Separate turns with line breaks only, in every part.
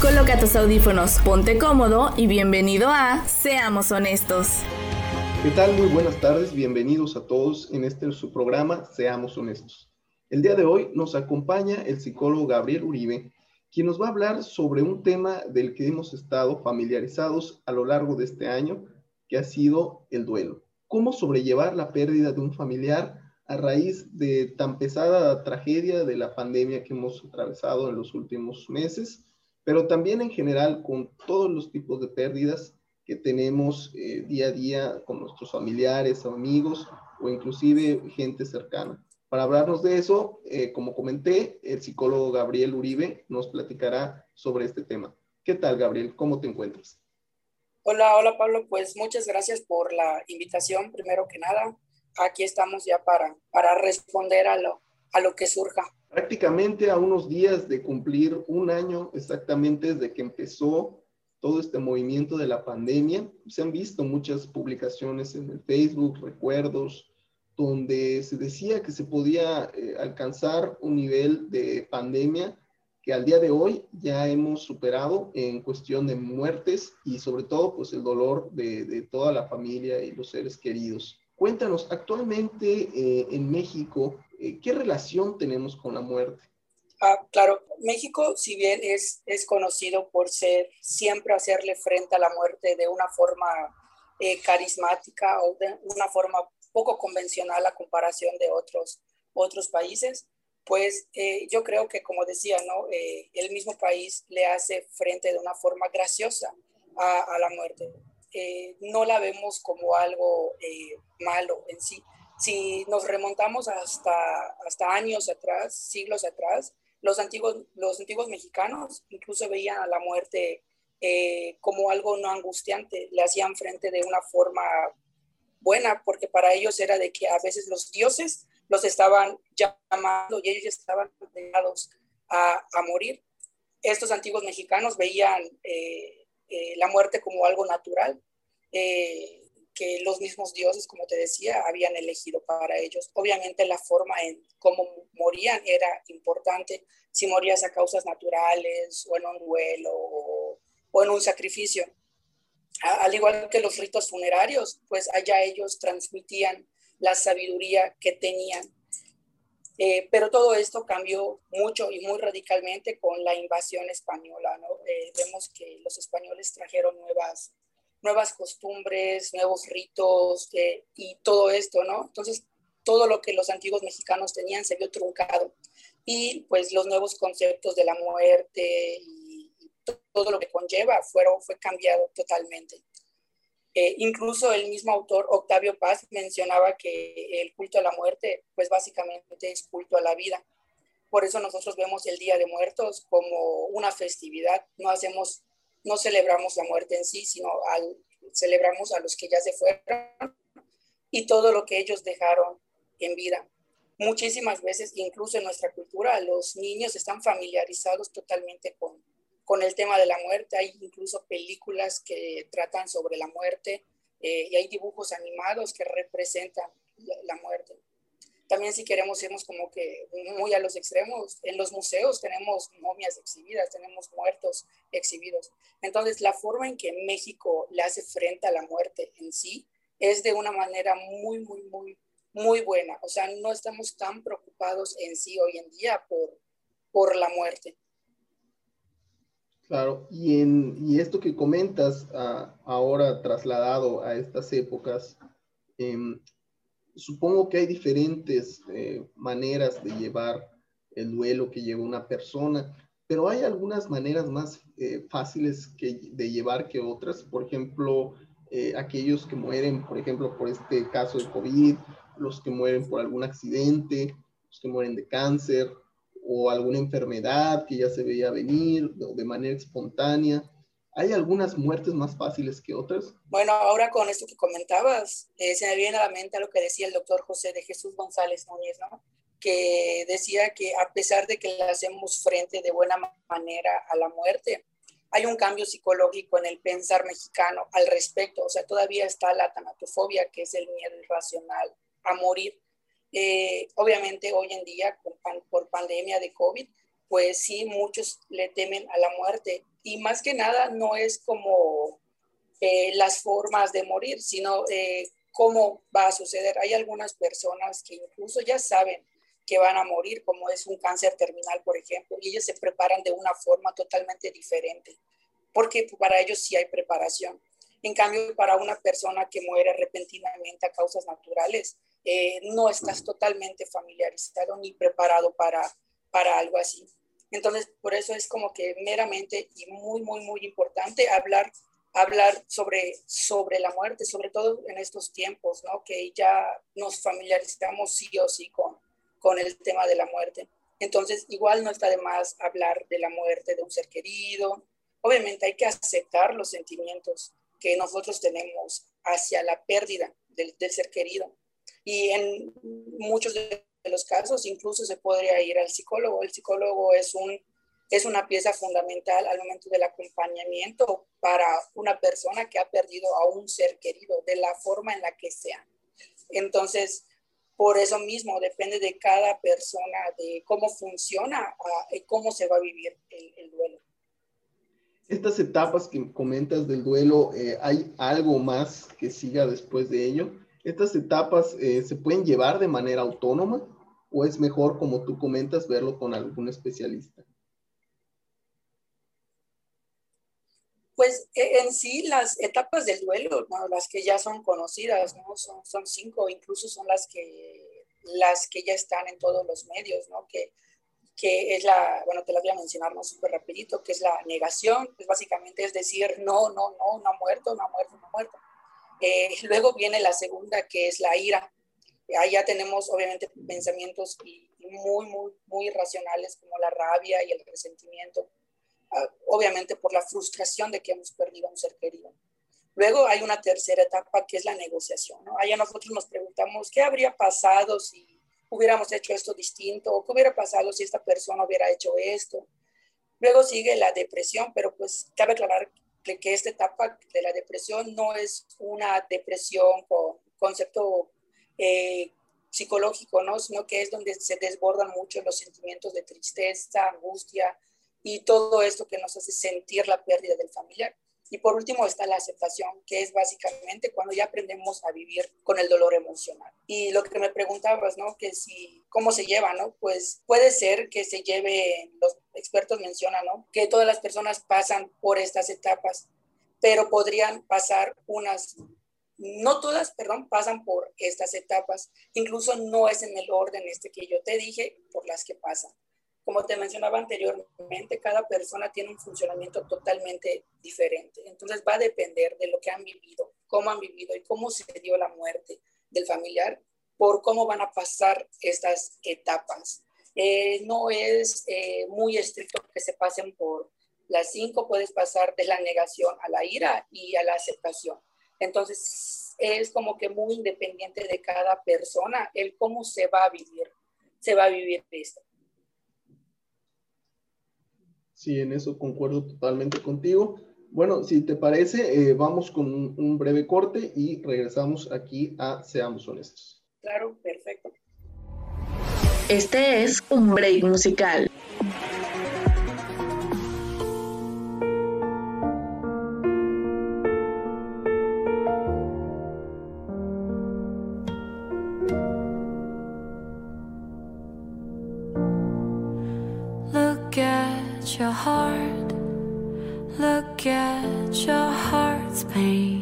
Coloca tus audífonos, ponte cómodo y bienvenido a Seamos Honestos.
¿Qué tal? Muy buenas tardes, bienvenidos a todos en este su programa Seamos Honestos. El día de hoy nos acompaña el psicólogo Gabriel Uribe, quien nos va a hablar sobre un tema del que hemos estado familiarizados a lo largo de este año, que ha sido el duelo. ¿Cómo sobrellevar la pérdida de un familiar a raíz de tan pesada tragedia de la pandemia que hemos atravesado en los últimos meses, pero también en general con todos los tipos de pérdidas que tenemos eh, día a día con nuestros familiares, amigos o inclusive gente cercana. Para hablarnos de eso, eh, como comenté, el psicólogo Gabriel Uribe nos platicará sobre este tema. ¿Qué tal, Gabriel? ¿Cómo te encuentras?
Hola, hola Pablo, pues muchas gracias por la invitación, primero que nada aquí estamos ya para, para responder a lo, a lo que surja.
Prácticamente a unos días de cumplir un año exactamente desde que empezó todo este movimiento de la pandemia, se han visto muchas publicaciones en el Facebook, recuerdos, donde se decía que se podía eh, alcanzar un nivel de pandemia que al día de hoy ya hemos superado en cuestión de muertes y sobre todo pues el dolor de, de toda la familia y los seres queridos. Cuéntanos, actualmente eh, en México, eh, ¿qué relación tenemos con la muerte?
Ah, claro, México, si bien es, es conocido por ser siempre hacerle frente a la muerte de una forma eh, carismática o de una forma poco convencional a comparación de otros, otros países, pues yo creo que, como decía, ¿no? el mismo país le hace frente de una forma graciosa a, a la muerte. No la vemos como algo eh, malo en sí. Si nos remontamos hasta, hasta años atrás, siglos atrás, los antiguos, los antiguos mexicanos incluso veían a la muerte eh, como algo no angustiante, le hacían frente de una forma buena, porque para ellos era de que a veces los dioses los estaban llamando y ellos estaban condenados a, a morir. Estos antiguos mexicanos veían eh, la muerte como algo natural, eh, que los mismos dioses, como te decía, habían elegido para ellos. Obviamente la forma en cómo morían era importante, si morías a causas naturales o en un duelo o en un sacrificio. al igual que los ritos funerarios, pues allá ellos transmitían la sabiduría que tenían eh, pero todo esto cambió mucho y muy radicalmente con la invasión española. ¿no? Eh, vemos que los españoles trajeron nuevas, nuevas costumbres, nuevos ritos eh, y todo esto, ¿no? Entonces, todo lo que los antiguos mexicanos tenían se vio truncado y pues los nuevos conceptos de la muerte y, todo lo que conlleva fueron, fue cambiado totalmente. Incluso el mismo autor, Octavio Paz, mencionaba que el culto a la muerte, pues básicamente es culto a la vida. Por eso nosotros vemos el Día de Muertos como una festividad. No hacemos, no celebramos la muerte en sí, sino celebramos a los que ya se fueron y todo lo que ellos dejaron en vida. Muchísimas veces, incluso en nuestra cultura, los niños están familiarizados totalmente con, con el tema de la muerte. Hay incluso películas que tratan sobre la muerte eh, y hay dibujos animados que representan la, muerte. También si queremos irnos como que muy a los extremos, en los museos tenemos momias exhibidas, tenemos muertos exhibidos. Entonces, la forma en que México le hace frente a la muerte en sí es de una manera muy, muy, muy, muy buena. O sea, no estamos tan preocupados en sí hoy en día por, por la muerte.
Claro, y, en, y esto que comentas ahora trasladado a estas épocas, em, supongo que hay diferentes eh, maneras de llevar el duelo que lleva una persona, pero hay algunas maneras más eh, fáciles que, de llevar que otras. Por ejemplo, eh, aquellos que mueren, por ejemplo, por este caso de COVID, los que mueren por algún accidente, los que mueren de cáncer, o alguna enfermedad que ya se veía venir de manera espontánea. ¿Hay algunas muertes más fáciles que otras?
Bueno, ahora con esto que comentabas, eh, se me viene a la mente lo que decía el doctor José de Jesús González Núñez, ¿no? que decía que a pesar de que le hacemos frente de buena manera a la muerte, hay un cambio psicológico en el pensar mexicano al respecto. O sea, todavía está la tanatofobia, que es el miedo irracional a morir. Eh, obviamente hoy en día por pandemia de COVID, pues sí, muchos le temen a la muerte y más que nada no es como eh, las formas de morir, sino eh, cómo va a suceder. Hay algunas personas que incluso ya saben que van a morir, como es un cáncer terminal, por ejemplo, y ellos se preparan de una forma totalmente diferente, porque para ellos sí hay preparación. En cambio, para una persona que muere repentinamente a causas naturales, eh, no estás totalmente familiarizado ni preparado para, para algo así. Entonces, por eso es como que meramente y muy, muy, muy importante hablar, hablar sobre, sobre la muerte, sobre todo en estos tiempos, ¿no? Que ya nos familiarizamos sí o sí con, con el tema de la muerte. Entonces, igual no está de más hablar de la muerte de un ser querido. Obviamente hay que aceptar los sentimientos que nosotros tenemos hacia la pérdida del, del ser querido. Y en muchos de los casos incluso se podría ir al psicólogo. El psicólogo es, un, es una pieza fundamental al momento del acompañamiento para una persona que ha perdido a un ser querido, de la forma en la que sea. Entonces, por eso mismo depende de cada persona, de cómo funciona y cómo se va a vivir el, duelo.
Estas etapas que comentas del duelo, eh, ¿hay algo más que siga después de ello? ¿Estas etapas eh, se pueden llevar de manera autónoma o es mejor, como tú comentas, verlo con algún especialista?
Pues e, en sí las etapas del duelo, las que ya son conocidas, ¿no? son, son cinco, incluso son las que, las que ya están en todos los medios, ¿no? que, que es la, bueno, te las voy a mencionar ¿no? súper rapidito, que es la negación, pues básicamente es decir, no, no, no, no ha muerto, no ha muerto, no ha muerto. Eh, luego viene la segunda, que es la ira. Ya tenemos obviamente pensamientos muy, muy, muy irracionales como la rabia y el resentimiento, ah, obviamente por la frustración de que hemos perdido a un ser querido. Luego hay una tercera etapa que es la negociación. ¿no? Allá nosotros nos preguntamos qué habría pasado si hubiéramos hecho esto distinto o qué hubiera pasado si esta persona hubiera hecho esto. Luego sigue la depresión, pero pues cabe aclarar que esta etapa de la depresión no es una depresión con concepto eh, psicológico, ¿no? sino que es donde se desbordan mucho los sentimientos de tristeza, angustia y todo esto que nos hace sentir la pérdida del familiar. Y por último está la aceptación, que es básicamente cuando ya aprendemos a vivir con el dolor emocional. Y lo que me preguntabas, ¿no? Que si, ¿cómo se lleva, no? Pues puede ser que se lleve, los expertos mencionan, ¿no? Que todas las personas pasan por estas etapas, pero podrían pasar unas, no todas, perdón, pasan por estas etapas. Incluso no es en el orden este que yo te dije por las que pasan. Como te mencionaba anteriormente, cada persona tiene un funcionamiento totalmente diferente. Entonces va a depender de lo que han vivido, cómo han vivido y cómo se dio la muerte del familiar, por cómo van a pasar estas etapas. Eh, no es eh, muy estricto que se pasen por las cinco, puedes pasar de la negación a la ira y a la aceptación. Entonces es como que muy independiente de cada persona el cómo se va a vivir, se va a vivir esto.
Sí, en eso concuerdo totalmente contigo. Bueno, si te parece, eh, vamos con un, breve corte y regresamos aquí a Seamos Honestos.
Claro, perfecto.
Este es un break musical. Your heart, look at your heart's pain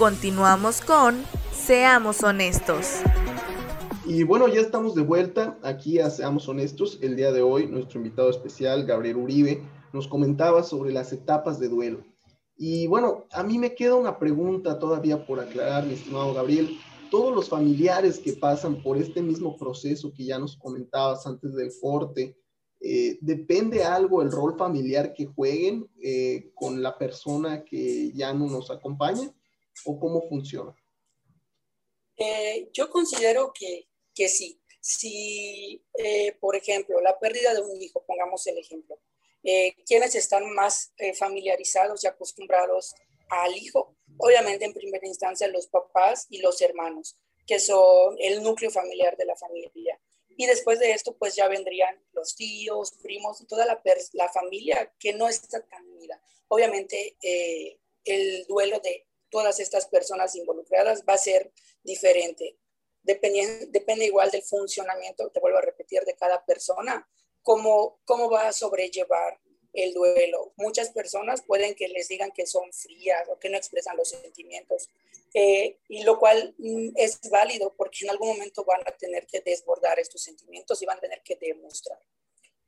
Continuamos con Seamos Honestos.
Y bueno, ya estamos de vuelta aquí a Seamos Honestos. El día de hoy, nuestro invitado especial, Gabriel Uribe, nos comentaba sobre las etapas de duelo. Y bueno, a mí me queda una pregunta todavía por aclarar, mi estimado Gabriel. Todos los familiares que pasan por este mismo proceso que ya nos comentabas antes del corte, eh, ¿depende algo el rol familiar que jueguen eh, con la persona que ya no nos acompaña? O cómo funciona?
Eh, yo considero que, que sí. Si, eh, por ejemplo, la pérdida de un hijo, pongamos el ejemplo, eh, quienes están más familiarizados y acostumbrados al hijo, obviamente en primera instancia los papás y los hermanos, que son el núcleo familiar de la familia. Y después de esto, pues ya vendrían los tíos, primos y toda la, la familia que no está tan unida. Obviamente, el duelo de todas estas personas involucradas va a ser diferente. Depende, depende igual del funcionamiento, te vuelvo a repetir, de cada persona, cómo, cómo va a sobrellevar el duelo. Muchas personas pueden que les digan que son frías o que no expresan los sentimientos, eh, y lo cual mm, es válido porque en algún momento van a tener que desbordar estos sentimientos y van a tener que demostrar.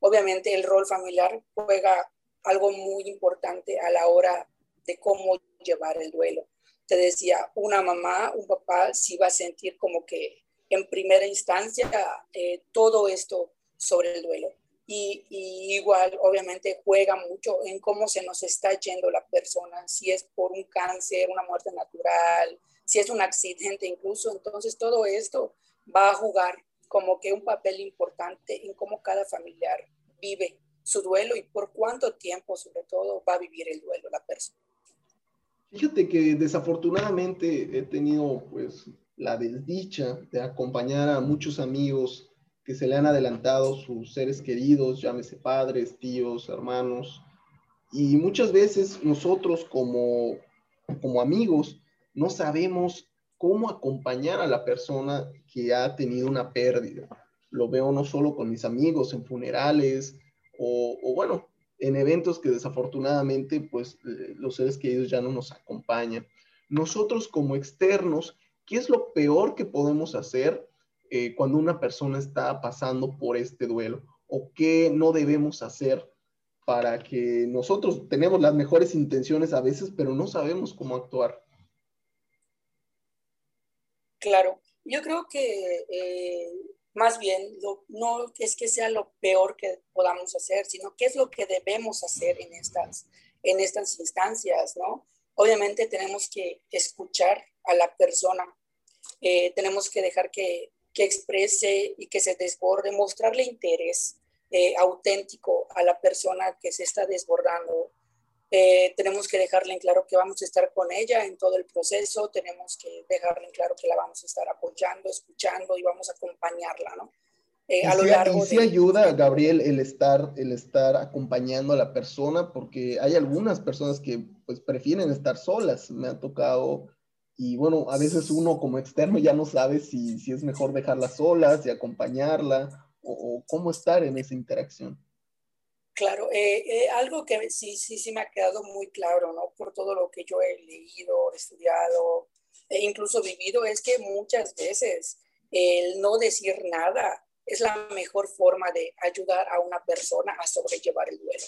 Obviamente el rol familiar juega algo muy importante a la hora de cómo llevar el duelo te decía, una mamá, un papá, sí va a sentir como que en primera instancia eh, todo esto sobre el duelo. Y, igual, obviamente, juega mucho en cómo se nos está yendo la persona, si es por un cáncer, una muerte natural, si es un accidente incluso. Entonces, todo esto va a jugar como que un papel importante en cómo cada familiar vive su duelo y por cuánto tiempo, sobre todo, va a vivir el duelo la persona.
Fíjate que desafortunadamente he tenido pues la desdicha de acompañar a muchos amigos que se le han adelantado sus seres queridos, llámese padres, tíos, hermanos, y muchas veces nosotros como, como amigos no sabemos cómo acompañar a la persona que ha tenido una pérdida. Lo veo no solo con mis amigos en funerales o, o bueno, en eventos que desafortunadamente pues eh, los seres queridos ya no nos acompañan. Nosotros como externos, ¿qué es lo peor que podemos hacer eh, cuando una persona está pasando por este duelo? ¿O qué no debemos hacer para que nosotros tenemos las mejores intenciones a veces, pero no sabemos cómo actuar?
Claro, yo creo que eh, más bien, no es que sea lo peor que podamos hacer, sino qué es lo que debemos hacer en estas, en estas instancias, ¿no? Obviamente tenemos que escuchar a la persona, eh, tenemos que dejar que, que exprese y que se desborde, mostrarle interés, eh, auténtico a la persona que se está desbordando. Eh, tenemos que dejarle en claro que vamos a estar con ella en todo el proceso, tenemos que dejarle en claro que la vamos a estar apoyando, escuchando y vamos a acompañarla, ¿no?
Eh, a lo largo y sí ayuda, Gabriel, el estar, el estar acompañando a la persona, porque hay algunas personas que pues prefieren estar solas, me ha tocado, y bueno, a veces uno como externo ya no sabe si, si es mejor dejarla sola, si acompañarla, o, cómo estar en esa interacción.
Claro, eh, eh, algo que sí, sí, sí me ha quedado muy claro, ¿no? Por todo lo que yo he leído, estudiado e incluso vivido, es que muchas veces el no decir nada es la mejor forma de ayudar a una persona a sobrellevar el duelo.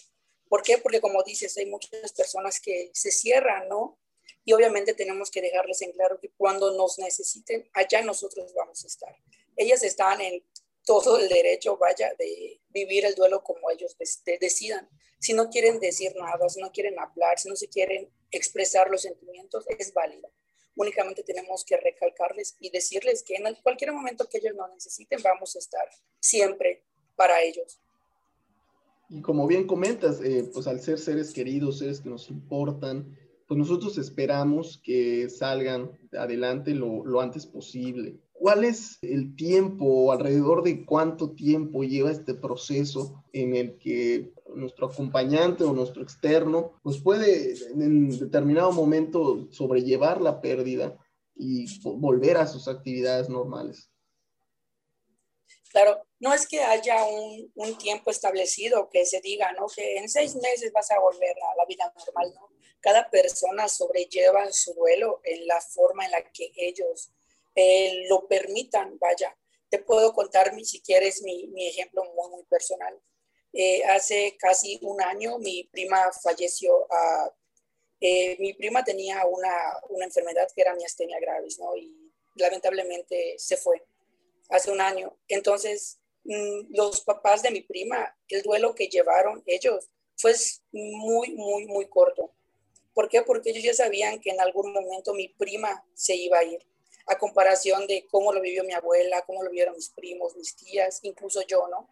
¿Por qué? Porque como dices, hay muchas personas que se cierran, ¿no? Y obviamente tenemos que dejarles en claro que cuando nos necesiten, allá nosotros vamos a estar. Ellas están en todo el derecho, vaya, de vivir el duelo como ellos decidan. Si no quieren decir nada, si no quieren hablar, si no se quieren expresar los sentimientos, es válido. Únicamente tenemos que recalcarles y decirles que en cualquier momento que ellos nos necesiten, vamos a estar siempre para ellos.
Y como bien comentas, eh, pues al ser seres queridos, seres que nos importan, pues nosotros esperamos que salgan adelante lo, lo antes posible. ¿Cuál es el tiempo o alrededor de cuánto tiempo lleva este proceso en el que nuestro acompañante o nuestro externo pues puede en determinado momento sobrellevar la pérdida y volver a sus actividades normales?
Claro, no es que haya un, un, tiempo establecido que se diga, ¿no? Que en seis meses vas a volver a la vida normal, ¿no? Cada persona sobrelleva su duelo en la forma en la que ellos lo permitan, vaya. Te puedo contar, si quieres, mi, mi ejemplo muy, muy personal. Eh, hace casi un año mi prima falleció. Ah, eh, mi prima tenía una, una, enfermedad que era miastenia gravis, ¿no? Y lamentablemente se fue hace un año. Entonces, mm, los papás de mi prima, el duelo que llevaron ellos fue muy, muy, muy corto. ¿Por qué? Porque ellos ya sabían que en algún momento mi prima se iba a ir a comparación de cómo lo vivió mi abuela, cómo lo vieron mis primos, mis tías, incluso yo, ¿no?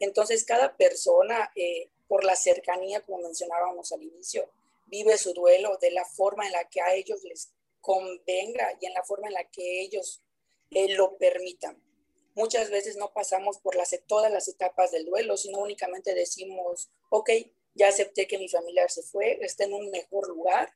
Entonces, cada persona, eh, por la cercanía, como mencionábamos al inicio, vive su duelo de la forma en la que a ellos les convenga y en la forma en la que ellos eh, lo permitan. Muchas veces no pasamos por las, todas las etapas del duelo, sino únicamente decimos, ok, ya acepté que mi familiar se fue, está en un mejor lugar,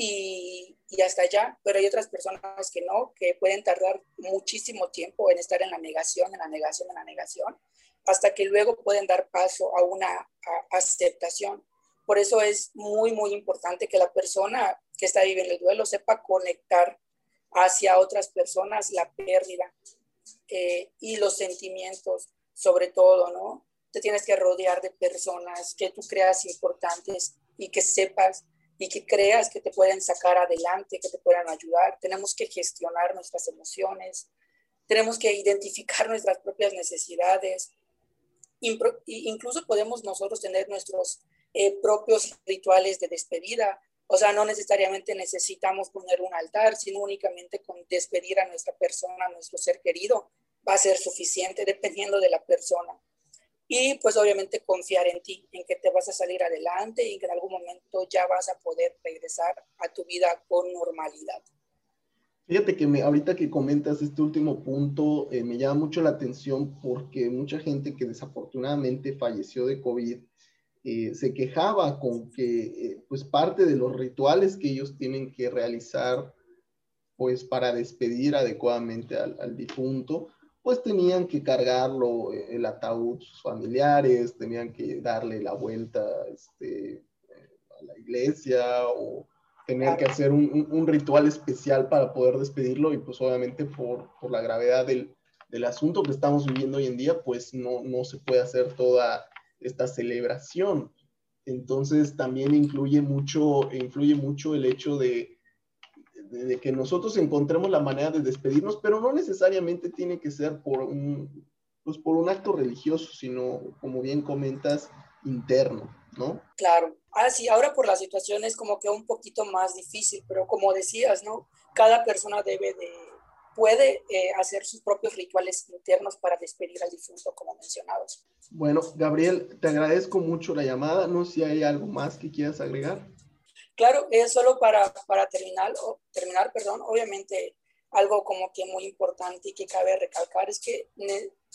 y, hasta allá, pero hay otras personas que no, que pueden tardar muchísimo tiempo en estar en la negación, en la negación, en la negación, hasta que luego pueden dar paso a una aceptación. Por eso es muy, muy importante que la persona que está viviendo el duelo sepa conectar hacia otras personas la pérdida eh, y los sentimientos, sobre todo, ¿no? Te tienes que rodear de personas que tú creas importantes y que sepas y que creas que te pueden sacar adelante, que te puedan ayudar. Tenemos que gestionar nuestras emociones, tenemos que identificar nuestras propias necesidades. Incluso podemos nosotros tener nuestros eh, propios rituales de despedida. O sea, no necesariamente necesitamos poner un altar, sino únicamente con despedir a nuestra persona, a nuestro ser querido, va a ser suficiente dependiendo de la persona y pues obviamente confiar en ti, en que te vas a salir adelante y que en algún momento ya vas a poder regresar a tu vida con normalidad.
Fíjate que me, ahorita que comentas este último punto, eh, me llama mucho la atención porque mucha gente que desafortunadamente falleció de COVID eh, se quejaba con que eh, pues parte de los rituales que ellos tienen que realizar pues para despedir adecuadamente al, al difunto, pues tenían que cargarlo eh, el ataúd sus familiares, tenían que darle la vuelta este, eh, a la iglesia o tener que hacer un, un, ritual especial para poder despedirlo y pues obviamente por, por la gravedad del, del, asunto que estamos viviendo hoy en día, pues no, no se puede hacer toda esta celebración. Entonces también incluye mucho, influye mucho el hecho de, de, que nosotros encontremos la manera de despedirnos, pero no necesariamente tiene que ser por un, pues por un acto religioso, sino, como bien comentas, interno, ¿no?
Claro. Ah, sí, ahora por la situación es como que un poquito más difícil, pero como decías, ¿no? Cada persona debe de puede eh, hacer sus propios rituales internos para despedir al difunto, como mencionabas.
Bueno, Gabriel, te agradezco mucho la llamada. No sé si hay algo más que quieras agregar.
Claro, es solo para, para terminar, terminar, perdón, obviamente algo como que muy importante y que cabe recalcar es que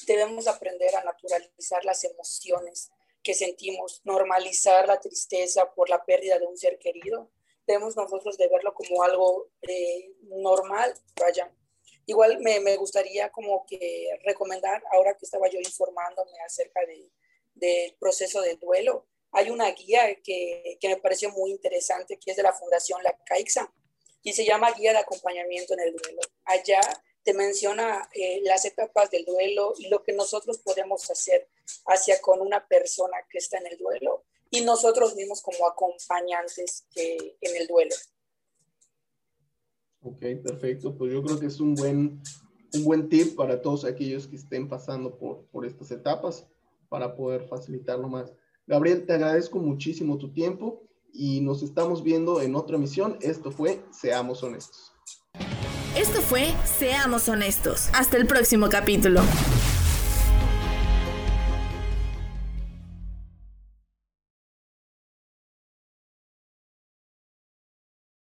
debemos aprender a naturalizar las emociones que sentimos, normalizar la tristeza por la pérdida de un ser querido. Debemos nosotros de verlo como algo eh, normal, vaya. Igual me, me, gustaría como que recomendar, ahora que estaba yo informándome acerca de, del proceso de duelo, hay una guía que, que me pareció muy interesante, que es de la Fundación La Caixa, y se llama Guía de Acompañamiento en el Duelo. Allá te menciona eh, las etapas del duelo y lo que nosotros podemos hacer hacia con una persona que está en el duelo y nosotros mismos como acompañantes en el duelo.
Ok, perfecto. Pues yo creo que es un buen, un buen tip para todos aquellos que estén pasando por, por estas etapas para poder facilitarlo más. Gabriel, te agradezco muchísimo tu tiempo y nos estamos viendo en otra emisión. Esto fue Seamos Honestos.
Esto fue Seamos Honestos. Hasta el próximo capítulo.